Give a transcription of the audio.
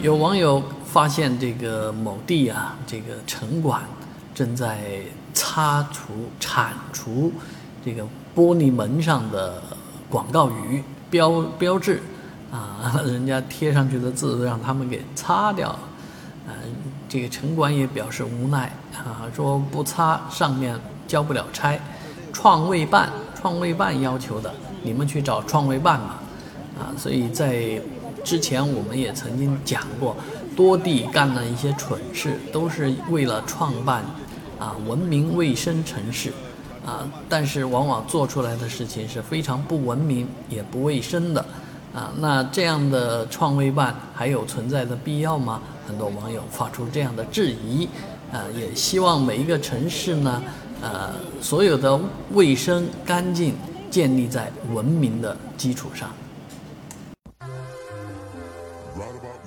有网友发现这个某地啊，这个城管正在擦除、铲除这个玻璃门上的广告语标标志啊，人家贴上去的字让他们给擦掉了。呃，这个城管也表示无奈啊，说不擦上面交不了差，创卫办创卫办要求的，你们去找创卫办吧。啊，所以在之前我们也曾经讲过，多地干了一些蠢事，都是为了创办啊文明卫生城市，啊，但是往往做出来的事情是非常不文明也不卫生的，啊，那这样的创卫办还有存在的必要吗？很多网友发出这样的质疑，啊，也希望每一个城市呢，呃，所有的卫生干净建立在文明的基础上。Right about.